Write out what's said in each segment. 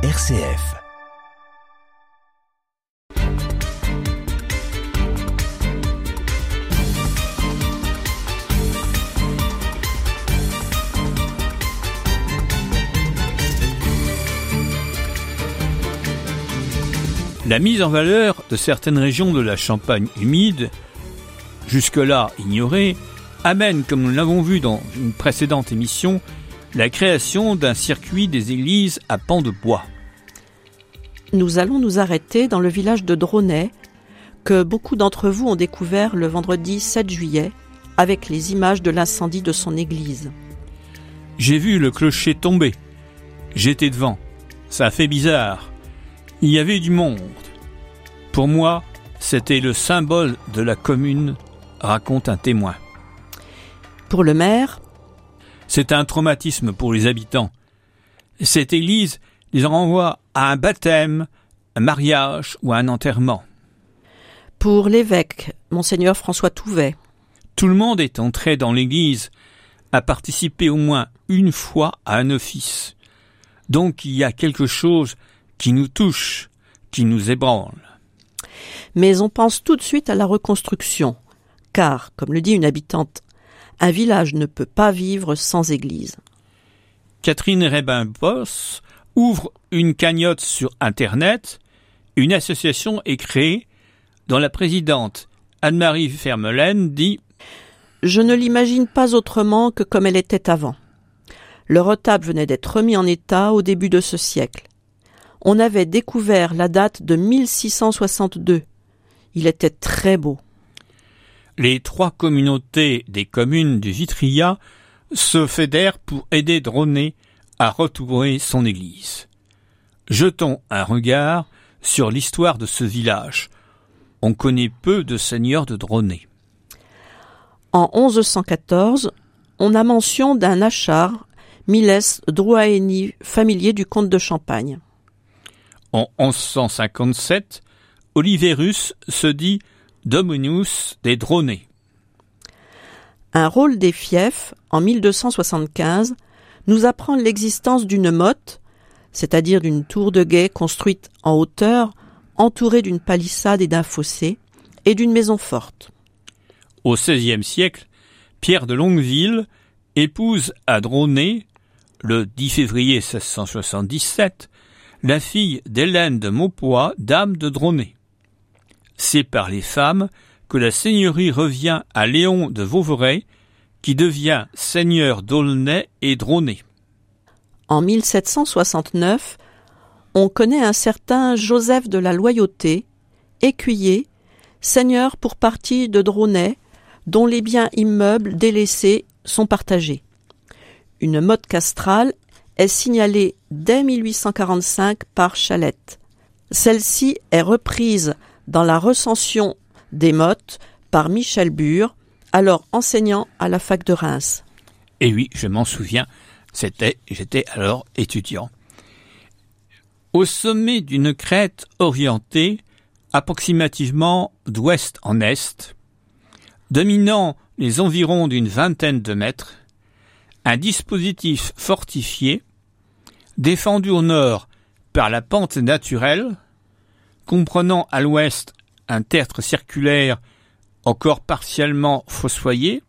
RCF. La mise en valeur de certaines régions de la Champagne humide, jusque-là ignorée, amène, comme nous l'avons vu dans une précédente émission, la création d'un circuit des églises à pans de bois. Nous allons nous arrêter dans le village de Dronay, que beaucoup d'entre vous ont découvert le vendredi 7 juillet, avec les images de l'incendie de son église. J'ai vu le clocher tomber. J'étais devant. Ça a fait bizarre. Il y avait du monde. Pour moi, c'était le symbole de la commune, raconte un témoin. Pour le maire, c'est un traumatisme pour les habitants. Cette église les renvoie à un baptême, un mariage ou un enterrement. Pour l'évêque, monseigneur François Touvet. Tout le monde est entré dans l'église, a participé au moins une fois à un office. Donc il y a quelque chose qui nous touche, qui nous ébranle. Mais on pense tout de suite à la reconstruction, car, comme le dit une habitante, un village ne peut pas vivre sans église. Catherine Rébin-Boss ouvre une cagnotte sur Internet. Une association est créée dont la présidente Anne-Marie Fermelaine dit Je ne l'imagine pas autrement que comme elle était avant. Le retable venait d'être remis en état au début de ce siècle on avait découvert la date de 1662. Il était très beau. Les trois communautés des communes du Vitria se fédèrent pour aider Droné à retrouver son église. Jetons un regard sur l'histoire de ce village. On connaît peu de seigneurs de Droné. En 1114, on a mention d'un achar, Miles Drouaeni, familier du comte de Champagne. En 1157, Oliverus se dit Dominus des Dronés. Un rôle des fiefs, en 1275, nous apprend l'existence d'une motte, c'est-à-dire d'une tour de guet construite en hauteur, entourée d'une palissade et d'un fossé, et d'une maison forte. Au XVIe siècle, Pierre de Longueville épouse à Dronay, le 10 février 1677, la fille d'Hélène de Maupoix, dame de Dronay. C'est par les femmes que la seigneurie revient à Léon de Vauvray, qui devient seigneur d'Aulnay et Dronay. En 1769, on connaît un certain Joseph de la Loyauté, écuyer, seigneur pour partie de Dronay, dont les biens immeubles délaissés sont partagés. Une mode castrale est signalée dès 1845 par Chalette. Celle-ci est reprise dans la recension des mottes par Michel Bure, alors enseignant à la fac de Reims. Et oui, je m'en souviens, c'était, j'étais alors étudiant. Au sommet d'une crête orientée, approximativement d'ouest en est, dominant les environs d'une vingtaine de mètres, un dispositif fortifié défendu au nord par la pente naturelle, comprenant à l'ouest un tertre circulaire encore partiellement fossoyé,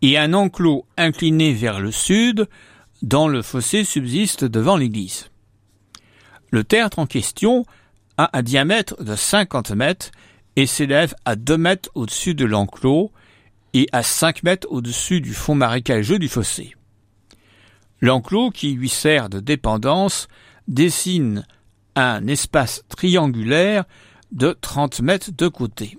et un enclos incliné vers le sud, dont le fossé subsiste devant l'église. Le tertre en question a un diamètre de 50 mètres et s'élève à 2 mètres au-dessus de l'enclos et à 5 mètres au-dessus du fond marécageux du fossé. L'enclos qui lui sert de dépendance dessine un espace triangulaire de 30 mètres de côté.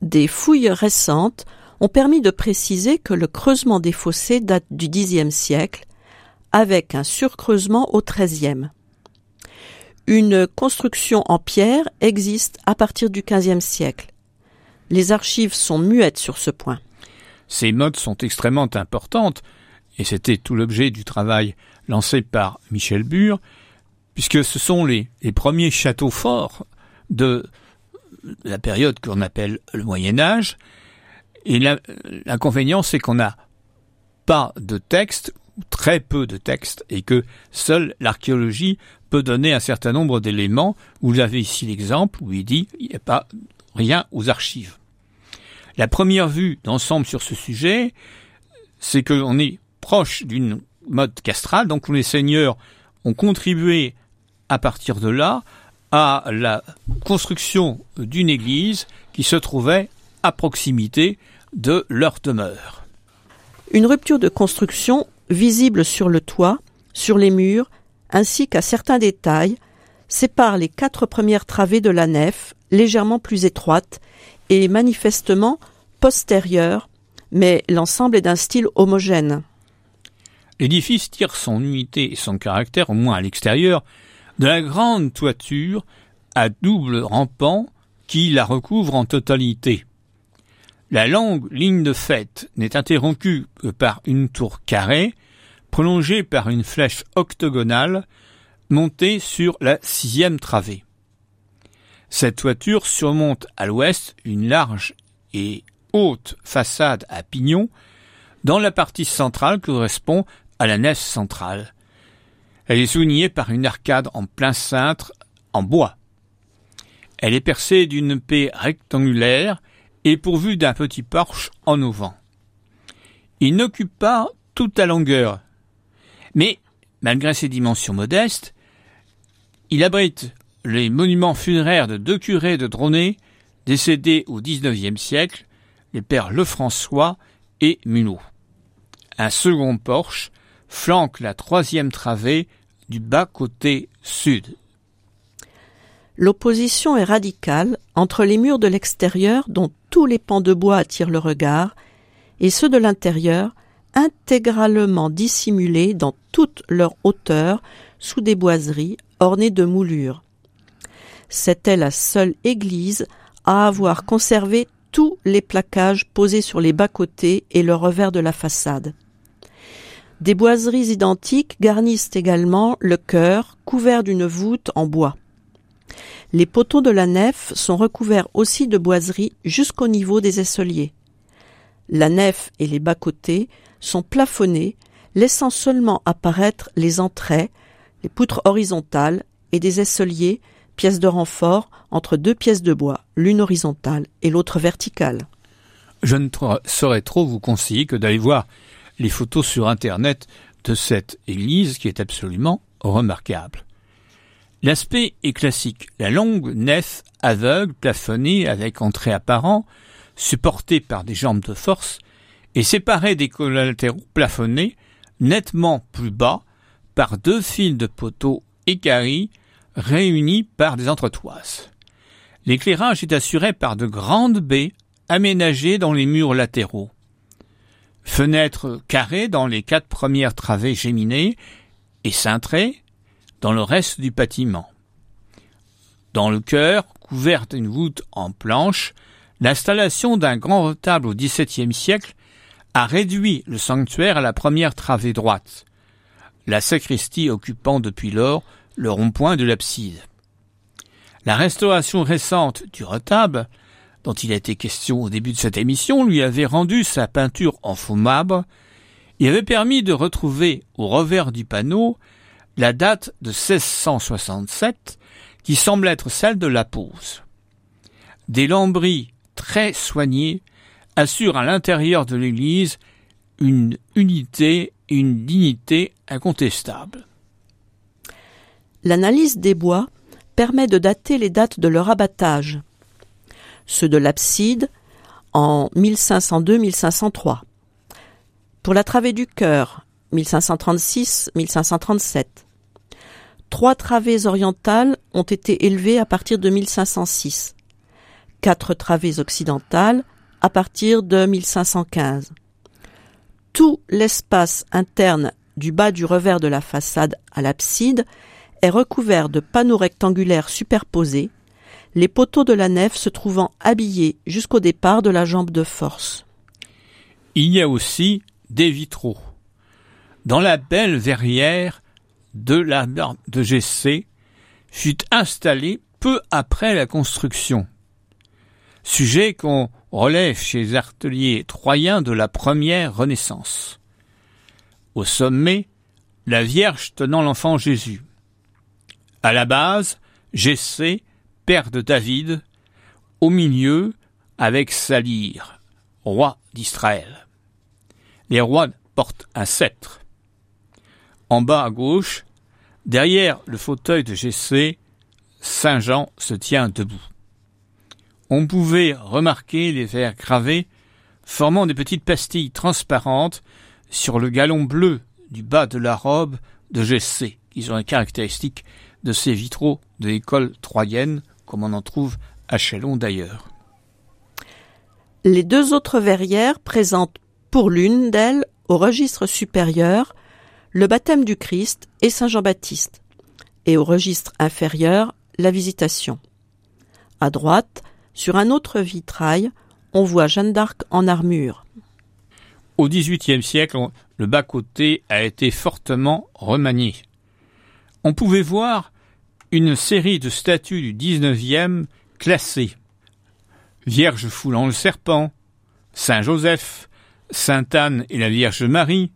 Des fouilles récentes ont permis de préciser que le creusement des fossés date du Xe siècle, avec un surcreusement au XIIIe. Une construction en pierre existe à partir du XVe siècle. Les archives sont muettes sur ce point. Ces modes sont extrêmement importantes et c'était tout l'objet du travail lancé par Michel Bure, puisque ce sont les, premiers châteaux forts de la période qu'on appelle le Moyen Âge, et l'inconvénient c'est qu'on n'a pas de texte très peu de textes et que seule l'archéologie peut donner un certain nombre d'éléments. Vous avez ici l'exemple où il dit il n'y a pas rien aux archives. La première vue d'ensemble sur ce sujet, c'est qu'on est proche d'une mode castrale, donc les seigneurs ont contribué à partir de là à la construction d'une église qui se trouvait à proximité de leur demeure. Une rupture de construction visible sur le toit, sur les murs, ainsi qu'à certains détails, sépare les quatre premières travées de la nef, légèrement plus étroites et manifestement postérieures, mais l'ensemble est d'un style homogène. L'édifice tire son unité et son caractère, au moins à l'extérieur, de la grande toiture à double rampant qui la recouvre en totalité. La longue ligne de fête n'est interrompue que par une tour carrée, prolongée par une flèche octogonale, montée sur la sixième travée. Cette toiture surmonte à l'ouest une large et haute façade à pignon, dans la partie centrale correspond à la nef centrale. Elle est soulignée par une arcade en plein cintre en bois. Elle est percée d'une paix rectangulaire et pourvue d'un petit porche en auvent. Il n'occupe pas toute la longueur, mais, malgré ses dimensions modestes, il abrite les monuments funéraires de deux curés de Dronay, décédés au XIXe siècle, les pères Lefrançois et Mulot. Un second porche flanque la troisième travée du bas-côté sud. L'opposition est radicale entre les murs de l'extérieur dont tous les pans de bois attirent le regard et ceux de l'intérieur intégralement dissimulés dans toute leur hauteur sous des boiseries ornées de moulures. C'était la seule église à avoir conservé tous les plaquages posés sur les bas-côtés et le revers de la façade. Des boiseries identiques garnissent également le chœur couvert d'une voûte en bois. Les poteaux de la nef sont recouverts aussi de boiseries jusqu'au niveau des aisseliers. La nef et les bas-côtés sont plafonnés, laissant seulement apparaître les entrées, les poutres horizontales et des aisseliers, pièces de renfort entre deux pièces de bois, l'une horizontale et l'autre verticale. Je ne saurais trop vous conseiller que d'aller voir les photos sur Internet de cette église qui est absolument remarquable. L'aspect est classique. La longue nef aveugle, plafonnée avec entrée apparent, supportée par des jambes de force, et séparée des collatéraux plafonnés, nettement plus bas, par deux fils de poteaux équarris réunis par des entretoises. L'éclairage est assuré par de grandes baies aménagées dans les murs latéraux. Fenêtres carrées dans les quatre premières travées géminées et cintrées dans le reste du bâtiment. Dans le chœur, couvert d'une voûte en planche, l'installation d'un grand retable au XVIIe siècle a réduit le sanctuaire à la première travée droite, la sacristie occupant depuis lors le rond-point de l'abside. La restauration récente du retable dont il a été question au début de cette émission, lui avait rendu sa peinture en faux et avait permis de retrouver au revers du panneau la date de 1667 qui semble être celle de la pose. Des lambris très soignés assurent à l'intérieur de l'église une unité et une dignité incontestables. L'analyse des bois permet de dater les dates de leur abattage ceux de l'abside en 1502-1503. Pour la travée du chœur, 1536-1537. Trois travées orientales ont été élevées à partir de 1506. Quatre travées occidentales à partir de 1515. Tout l'espace interne du bas du revers de la façade à l'abside est recouvert de panneaux rectangulaires superposés les poteaux de la nef se trouvant habillés jusqu'au départ de la jambe de force. Il y a aussi des vitraux. Dans la belle verrière de la de GC fut installée peu après la construction. Sujet qu'on relève chez les arteliers troyens de la première Renaissance. Au sommet, la Vierge tenant l'enfant Jésus. À la base, Jessé, père de David, au milieu, avec Salir, roi d'Israël. Les rois portent un sceptre. En bas à gauche, derrière le fauteuil de Jessé, Saint Jean se tient debout. On pouvait remarquer les vers gravés formant des petites pastilles transparentes sur le galon bleu du bas de la robe de Jessé, qui sont les caractéristiques de ces vitraux de l'école troyenne, comme on en trouve à Chalon d'ailleurs. Les deux autres verrières présentent pour l'une d'elles, au registre supérieur, le baptême du Christ et Saint Jean-Baptiste, et au registre inférieur, la visitation. À droite, sur un autre vitrail, on voit Jeanne d'Arc en armure. Au XVIIIe siècle, le bas-côté a été fortement remanié. On pouvait voir une série de statues du XIXe classées. Vierge foulant le serpent, Saint Joseph, Sainte Anne et la Vierge Marie,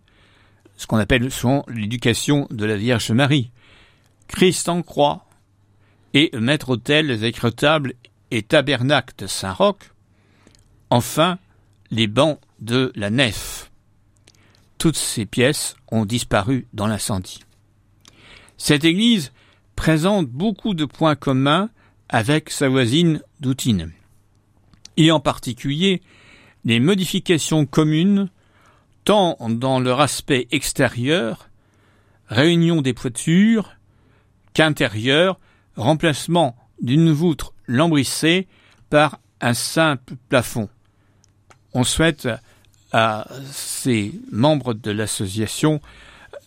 ce qu'on appelle souvent l'éducation de la Vierge Marie, Christ en croix, et maître-autel avec retable et tabernacle de Saint-Roch, enfin les bancs de la nef. Toutes ces pièces ont disparu dans l'incendie. Cette église présente beaucoup de points communs avec sa voisine d'Outine, et en particulier les modifications communes tant dans leur aspect extérieur, réunion des toitures, qu'intérieur, remplacement d'une voûte lambrissée par un simple plafond. On souhaite à ces membres de l'association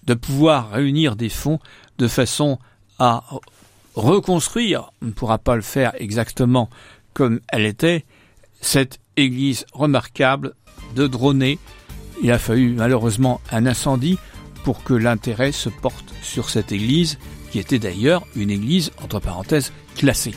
de pouvoir réunir des fonds de façon à reconstruire, on ne pourra pas le faire exactement comme elle était, cette église remarquable de Droné. Il a fallu malheureusement un incendie pour que l'intérêt se porte sur cette église, qui était d'ailleurs une église, entre parenthèses, classée.